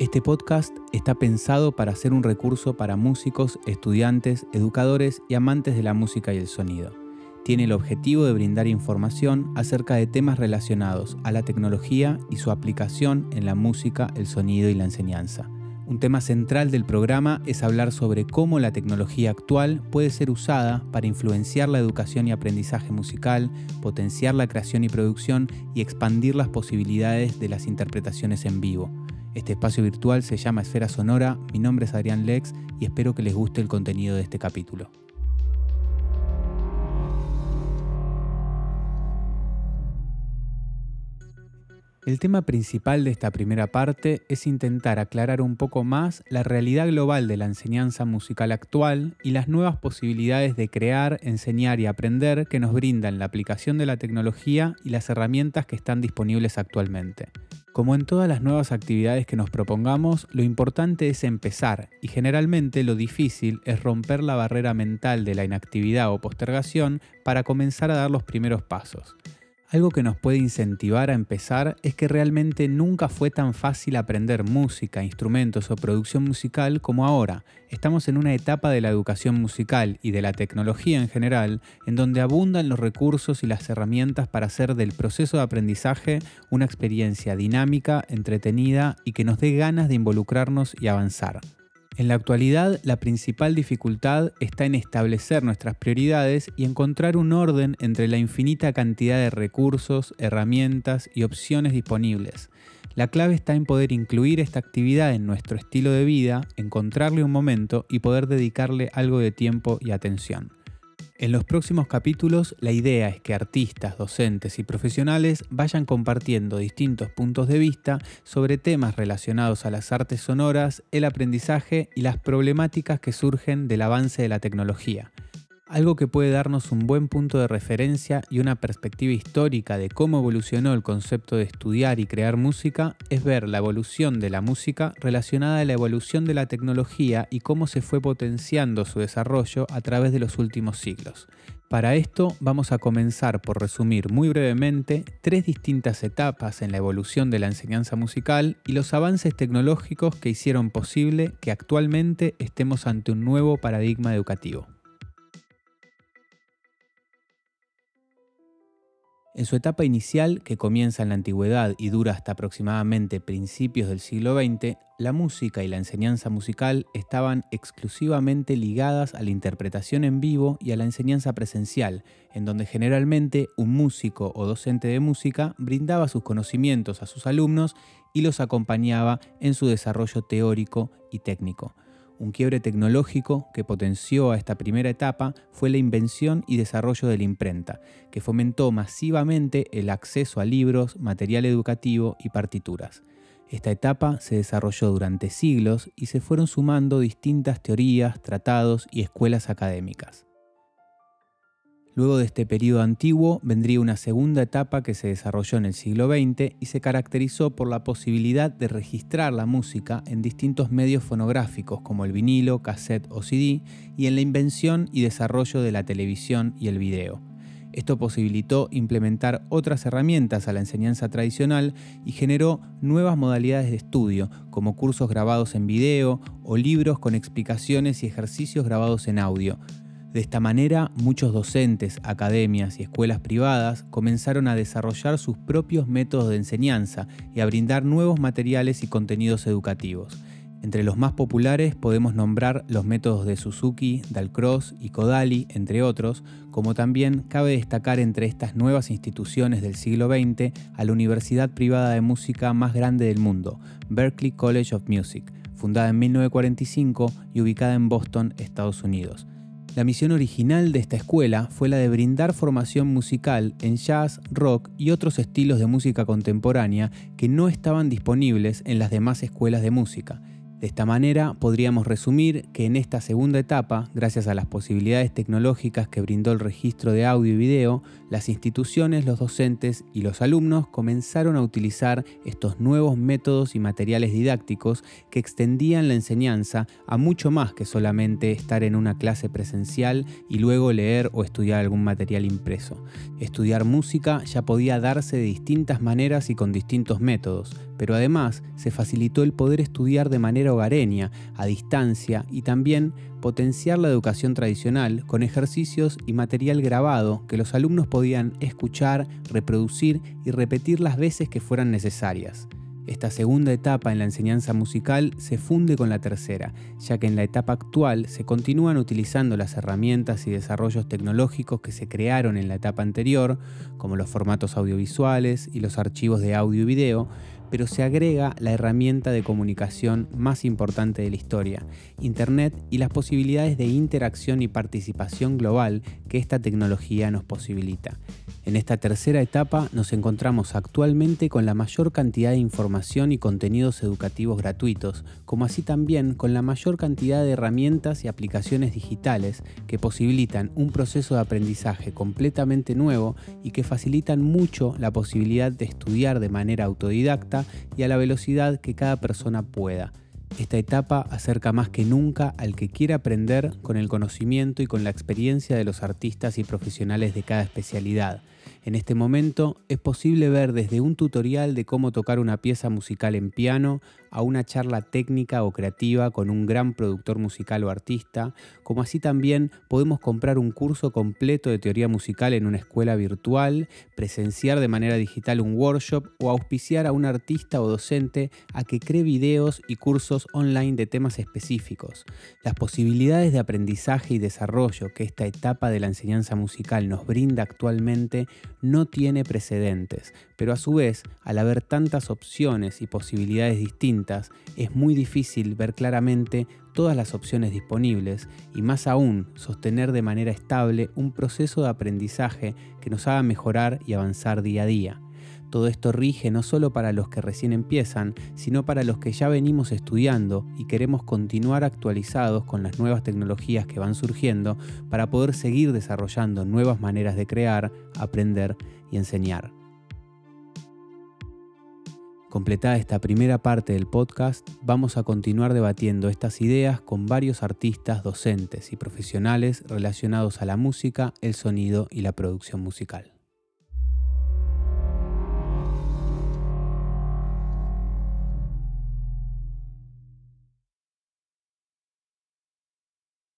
Este podcast está pensado para ser un recurso para músicos, estudiantes, educadores y amantes de la música y el sonido. Tiene el objetivo de brindar información acerca de temas relacionados a la tecnología y su aplicación en la música, el sonido y la enseñanza. Un tema central del programa es hablar sobre cómo la tecnología actual puede ser usada para influenciar la educación y aprendizaje musical, potenciar la creación y producción y expandir las posibilidades de las interpretaciones en vivo. Este espacio virtual se llama Esfera Sonora, mi nombre es Adrián Lex y espero que les guste el contenido de este capítulo. El tema principal de esta primera parte es intentar aclarar un poco más la realidad global de la enseñanza musical actual y las nuevas posibilidades de crear, enseñar y aprender que nos brindan la aplicación de la tecnología y las herramientas que están disponibles actualmente. Como en todas las nuevas actividades que nos propongamos, lo importante es empezar y generalmente lo difícil es romper la barrera mental de la inactividad o postergación para comenzar a dar los primeros pasos. Algo que nos puede incentivar a empezar es que realmente nunca fue tan fácil aprender música, instrumentos o producción musical como ahora. Estamos en una etapa de la educación musical y de la tecnología en general en donde abundan los recursos y las herramientas para hacer del proceso de aprendizaje una experiencia dinámica, entretenida y que nos dé ganas de involucrarnos y avanzar. En la actualidad, la principal dificultad está en establecer nuestras prioridades y encontrar un orden entre la infinita cantidad de recursos, herramientas y opciones disponibles. La clave está en poder incluir esta actividad en nuestro estilo de vida, encontrarle un momento y poder dedicarle algo de tiempo y atención. En los próximos capítulos la idea es que artistas, docentes y profesionales vayan compartiendo distintos puntos de vista sobre temas relacionados a las artes sonoras, el aprendizaje y las problemáticas que surgen del avance de la tecnología algo que puede darnos un buen punto de referencia y una perspectiva histórica de cómo evolucionó el concepto de estudiar y crear música es ver la evolución de la música relacionada a la evolución de la tecnología y cómo se fue potenciando su desarrollo a través de los últimos siglos. Para esto vamos a comenzar por resumir muy brevemente tres distintas etapas en la evolución de la enseñanza musical y los avances tecnológicos que hicieron posible que actualmente estemos ante un nuevo paradigma educativo. En su etapa inicial, que comienza en la antigüedad y dura hasta aproximadamente principios del siglo XX, la música y la enseñanza musical estaban exclusivamente ligadas a la interpretación en vivo y a la enseñanza presencial, en donde generalmente un músico o docente de música brindaba sus conocimientos a sus alumnos y los acompañaba en su desarrollo teórico y técnico. Un quiebre tecnológico que potenció a esta primera etapa fue la invención y desarrollo de la imprenta, que fomentó masivamente el acceso a libros, material educativo y partituras. Esta etapa se desarrolló durante siglos y se fueron sumando distintas teorías, tratados y escuelas académicas. Luego de este periodo antiguo vendría una segunda etapa que se desarrolló en el siglo XX y se caracterizó por la posibilidad de registrar la música en distintos medios fonográficos como el vinilo, cassette o CD y en la invención y desarrollo de la televisión y el video. Esto posibilitó implementar otras herramientas a la enseñanza tradicional y generó nuevas modalidades de estudio, como cursos grabados en video o libros con explicaciones y ejercicios grabados en audio, de esta manera, muchos docentes, academias y escuelas privadas comenzaron a desarrollar sus propios métodos de enseñanza y a brindar nuevos materiales y contenidos educativos. Entre los más populares podemos nombrar los métodos de Suzuki, Dalcross y Kodali, entre otros, como también cabe destacar entre estas nuevas instituciones del siglo XX a la universidad privada de música más grande del mundo, Berklee College of Music, fundada en 1945 y ubicada en Boston, Estados Unidos. La misión original de esta escuela fue la de brindar formación musical en jazz, rock y otros estilos de música contemporánea que no estaban disponibles en las demás escuelas de música. De esta manera podríamos resumir que en esta segunda etapa, gracias a las posibilidades tecnológicas que brindó el registro de audio y video, las instituciones, los docentes y los alumnos comenzaron a utilizar estos nuevos métodos y materiales didácticos que extendían la enseñanza a mucho más que solamente estar en una clase presencial y luego leer o estudiar algún material impreso. Estudiar música ya podía darse de distintas maneras y con distintos métodos, pero además se facilitó el poder estudiar de manera a distancia y también potenciar la educación tradicional con ejercicios y material grabado que los alumnos podían escuchar, reproducir y repetir las veces que fueran necesarias. Esta segunda etapa en la enseñanza musical se funde con la tercera, ya que en la etapa actual se continúan utilizando las herramientas y desarrollos tecnológicos que se crearon en la etapa anterior, como los formatos audiovisuales y los archivos de audio y video, pero se agrega la herramienta de comunicación más importante de la historia, Internet y las posibilidades de interacción y participación global que esta tecnología nos posibilita. En esta tercera etapa nos encontramos actualmente con la mayor cantidad de información y contenidos educativos gratuitos, como así también con la mayor cantidad de herramientas y aplicaciones digitales que posibilitan un proceso de aprendizaje completamente nuevo y que facilitan mucho la posibilidad de estudiar de manera autodidacta y a la velocidad que cada persona pueda. Esta etapa acerca más que nunca al que quiera aprender con el conocimiento y con la experiencia de los artistas y profesionales de cada especialidad. En este momento es posible ver desde un tutorial de cómo tocar una pieza musical en piano a una charla técnica o creativa con un gran productor musical o artista, como así también podemos comprar un curso completo de teoría musical en una escuela virtual, presenciar de manera digital un workshop o auspiciar a un artista o docente a que cree videos y cursos online de temas específicos. Las posibilidades de aprendizaje y desarrollo que esta etapa de la enseñanza musical nos brinda actualmente no tiene precedentes, pero a su vez, al haber tantas opciones y posibilidades distintas, es muy difícil ver claramente todas las opciones disponibles y más aún sostener de manera estable un proceso de aprendizaje que nos haga mejorar y avanzar día a día. Todo esto rige no solo para los que recién empiezan, sino para los que ya venimos estudiando y queremos continuar actualizados con las nuevas tecnologías que van surgiendo para poder seguir desarrollando nuevas maneras de crear, aprender y enseñar. Completada esta primera parte del podcast, vamos a continuar debatiendo estas ideas con varios artistas, docentes y profesionales relacionados a la música, el sonido y la producción musical.